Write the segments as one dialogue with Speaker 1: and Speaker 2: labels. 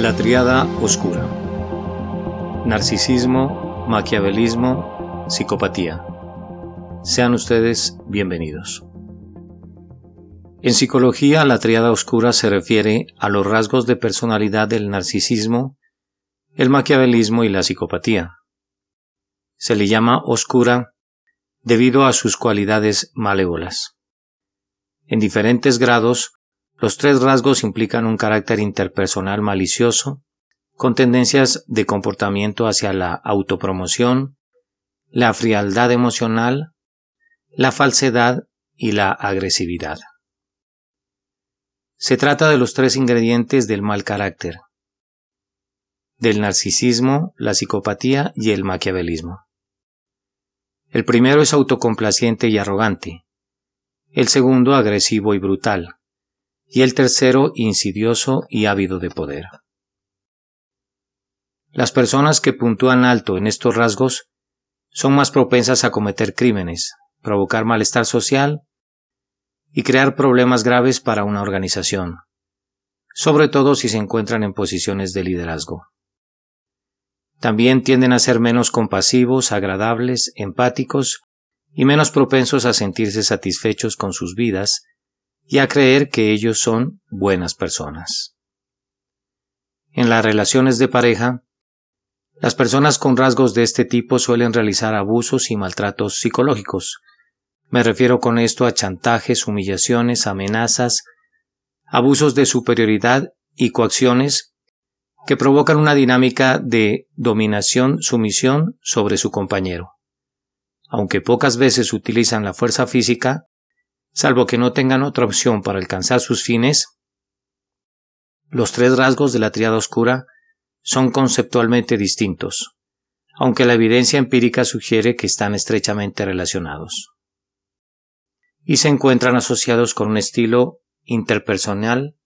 Speaker 1: La triada oscura. Narcisismo, maquiavelismo, psicopatía. Sean ustedes bienvenidos. En psicología, la triada oscura se refiere a los rasgos de personalidad del narcisismo, el maquiavelismo y la psicopatía. Se le llama oscura debido a sus cualidades malévolas. En diferentes grados, los tres rasgos implican un carácter interpersonal malicioso, con tendencias de comportamiento hacia la autopromoción, la frialdad emocional, la falsedad y la agresividad. Se trata de los tres ingredientes del mal carácter, del narcisismo, la psicopatía y el maquiavelismo. El primero es autocomplaciente y arrogante, el segundo agresivo y brutal, y el tercero insidioso y ávido de poder. Las personas que puntúan alto en estos rasgos son más propensas a cometer crímenes, provocar malestar social y crear problemas graves para una organización, sobre todo si se encuentran en posiciones de liderazgo. También tienden a ser menos compasivos, agradables, empáticos y menos propensos a sentirse satisfechos con sus vidas y a creer que ellos son buenas personas. En las relaciones de pareja, las personas con rasgos de este tipo suelen realizar abusos y maltratos psicológicos. Me refiero con esto a chantajes, humillaciones, amenazas, abusos de superioridad y coacciones que provocan una dinámica de dominación-sumisión sobre su compañero. Aunque pocas veces utilizan la fuerza física, salvo que no tengan otra opción para alcanzar sus fines, los tres rasgos de la triada oscura son conceptualmente distintos, aunque la evidencia empírica sugiere que están estrechamente relacionados. Y se encuentran asociados con un estilo interpersonal,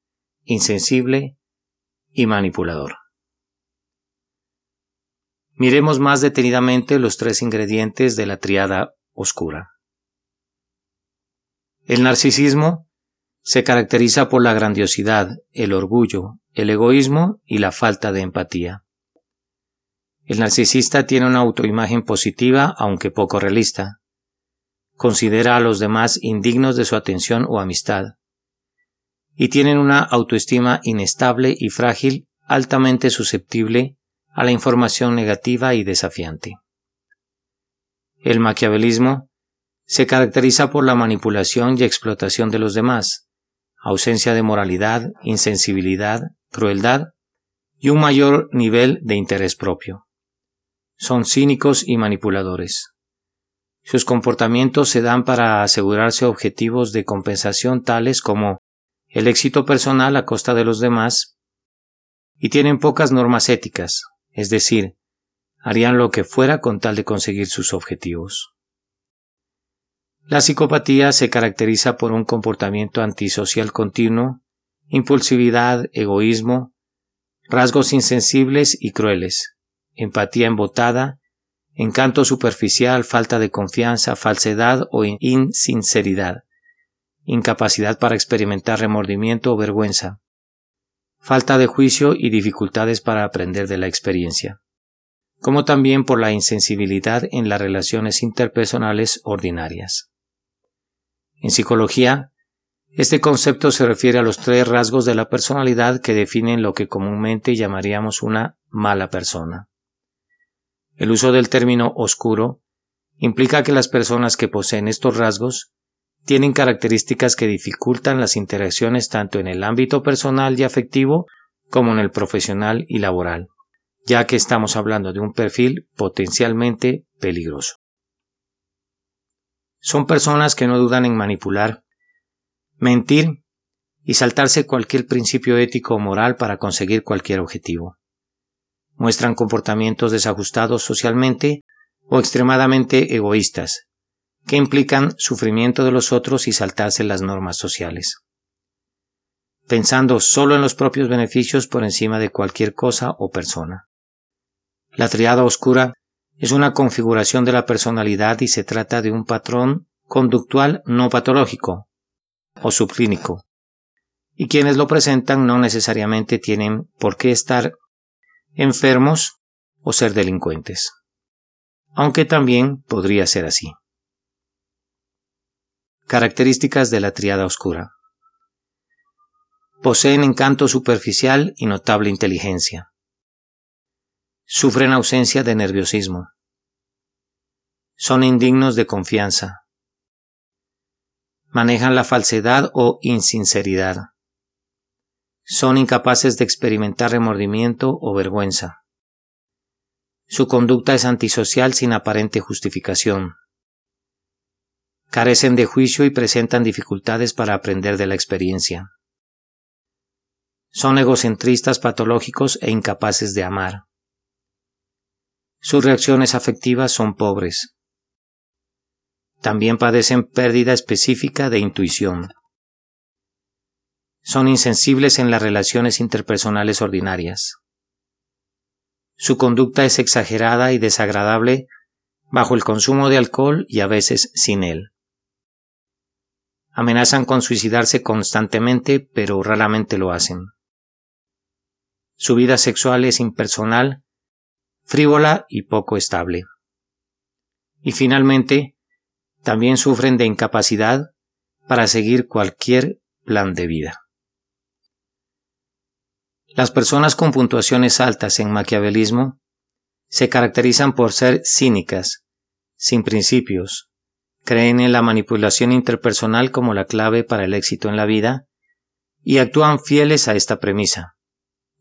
Speaker 1: insensible y manipulador. Miremos más detenidamente los tres ingredientes de la triada oscura. El narcisismo se caracteriza por la grandiosidad, el orgullo, el egoísmo y la falta de empatía. El narcisista tiene una autoimagen positiva aunque poco realista. Considera a los demás indignos de su atención o amistad. Y tienen una autoestima inestable y frágil, altamente susceptible a la información negativa y desafiante. El maquiavelismo se caracteriza por la manipulación y explotación de los demás, ausencia de moralidad, insensibilidad, crueldad y un mayor nivel de interés propio. Son cínicos y manipuladores. Sus comportamientos se dan para asegurarse objetivos de compensación tales como el éxito personal a costa de los demás y tienen pocas normas éticas, es decir, harían lo que fuera con tal de conseguir sus objetivos. La psicopatía se caracteriza por un comportamiento antisocial continuo, impulsividad, egoísmo, rasgos insensibles y crueles, empatía embotada, encanto superficial, falta de confianza, falsedad o insinceridad, incapacidad para experimentar remordimiento o vergüenza, falta de juicio y dificultades para aprender de la experiencia, como también por la insensibilidad en las relaciones interpersonales ordinarias. En psicología, este concepto se refiere a los tres rasgos de la personalidad que definen lo que comúnmente llamaríamos una mala persona. El uso del término oscuro implica que las personas que poseen estos rasgos tienen características que dificultan las interacciones tanto en el ámbito personal y afectivo como en el profesional y laboral, ya que estamos hablando de un perfil potencialmente peligroso. Son personas que no dudan en manipular, mentir y saltarse cualquier principio ético o moral para conseguir cualquier objetivo. Muestran comportamientos desajustados socialmente o extremadamente egoístas, que implican sufrimiento de los otros y saltarse las normas sociales. Pensando solo en los propios beneficios por encima de cualquier cosa o persona. La triada oscura es una configuración de la personalidad y se trata de un patrón conductual no patológico o subclínico. y quienes lo presentan no necesariamente tienen por qué estar enfermos o ser delincuentes, aunque también podría ser así. Características de la triada oscura. Poseen encanto superficial y notable inteligencia. Sufren ausencia de nerviosismo. Son indignos de confianza. Manejan la falsedad o insinceridad. Son incapaces de experimentar remordimiento o vergüenza. Su conducta es antisocial sin aparente justificación. Carecen de juicio y presentan dificultades para aprender de la experiencia. Son egocentristas patológicos e incapaces de amar. Sus reacciones afectivas son pobres. También padecen pérdida específica de intuición. Son insensibles en las relaciones interpersonales ordinarias. Su conducta es exagerada y desagradable bajo el consumo de alcohol y a veces sin él. Amenazan con suicidarse constantemente, pero raramente lo hacen. Su vida sexual es impersonal, frívola y poco estable. Y finalmente, también sufren de incapacidad para seguir cualquier plan de vida. Las personas con puntuaciones altas en maquiavelismo se caracterizan por ser cínicas, sin principios, creen en la manipulación interpersonal como la clave para el éxito en la vida y actúan fieles a esta premisa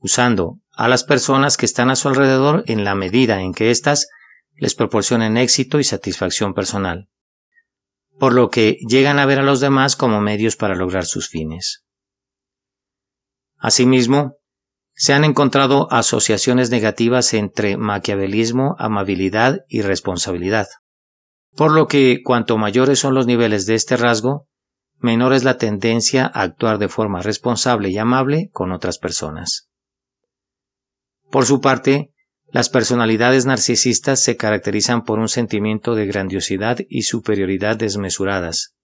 Speaker 1: usando a las personas que están a su alrededor en la medida en que éstas les proporcionen éxito y satisfacción personal, por lo que llegan a ver a los demás como medios para lograr sus fines. Asimismo, se han encontrado asociaciones negativas entre maquiavelismo, amabilidad y responsabilidad, por lo que cuanto mayores son los niveles de este rasgo, menor es la tendencia a actuar de forma responsable y amable con otras personas. Por su parte, las personalidades narcisistas se caracterizan por un sentimiento de grandiosidad y superioridad desmesuradas,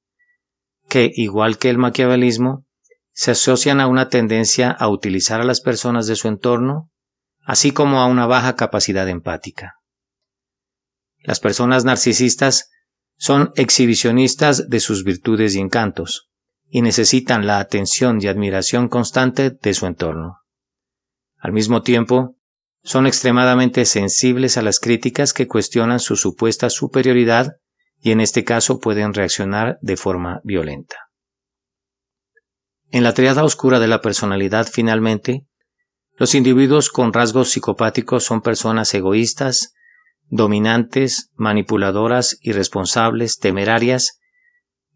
Speaker 1: que, igual que el maquiavelismo, se asocian a una tendencia a utilizar a las personas de su entorno, así como a una baja capacidad empática. Las personas narcisistas son exhibicionistas de sus virtudes y encantos, y necesitan la atención y admiración constante de su entorno. Al mismo tiempo, son extremadamente sensibles a las críticas que cuestionan su supuesta superioridad y en este caso pueden reaccionar de forma violenta. En la triada oscura de la personalidad, finalmente, los individuos con rasgos psicopáticos son personas egoístas, dominantes, manipuladoras, irresponsables, temerarias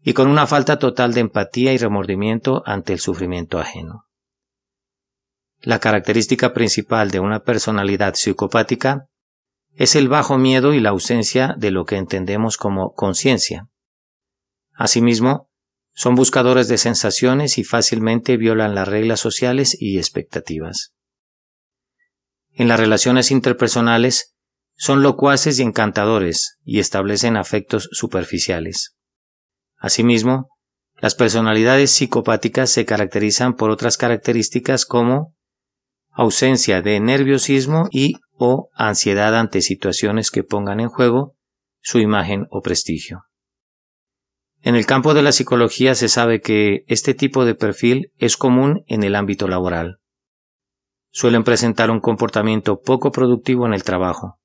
Speaker 1: y con una falta total de empatía y remordimiento ante el sufrimiento ajeno. La característica principal de una personalidad psicopática es el bajo miedo y la ausencia de lo que entendemos como conciencia. Asimismo, son buscadores de sensaciones y fácilmente violan las reglas sociales y expectativas. En las relaciones interpersonales, son locuaces y encantadores y establecen afectos superficiales. Asimismo, las personalidades psicopáticas se caracterizan por otras características como ausencia de nerviosismo y o ansiedad ante situaciones que pongan en juego su imagen o prestigio. En el campo de la psicología se sabe que este tipo de perfil es común en el ámbito laboral. Suelen presentar un comportamiento poco productivo en el trabajo.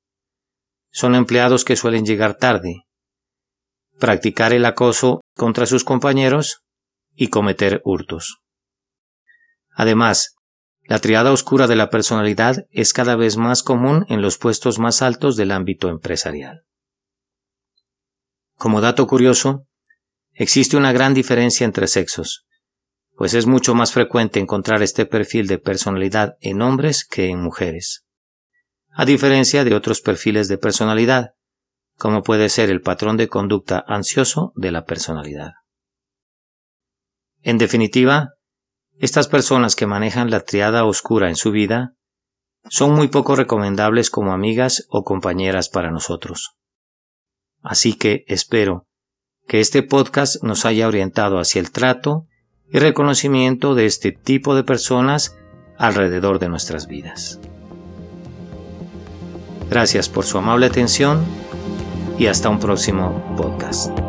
Speaker 1: Son empleados que suelen llegar tarde, practicar el acoso contra sus compañeros y cometer hurtos. Además, la triada oscura de la personalidad es cada vez más común en los puestos más altos del ámbito empresarial. Como dato curioso, existe una gran diferencia entre sexos, pues es mucho más frecuente encontrar este perfil de personalidad en hombres que en mujeres, a diferencia de otros perfiles de personalidad, como puede ser el patrón de conducta ansioso de la personalidad. En definitiva, estas personas que manejan la triada oscura en su vida son muy poco recomendables como amigas o compañeras para nosotros. Así que espero que este podcast nos haya orientado hacia el trato y reconocimiento de este tipo de personas alrededor de nuestras vidas. Gracias por su amable atención y hasta un próximo podcast.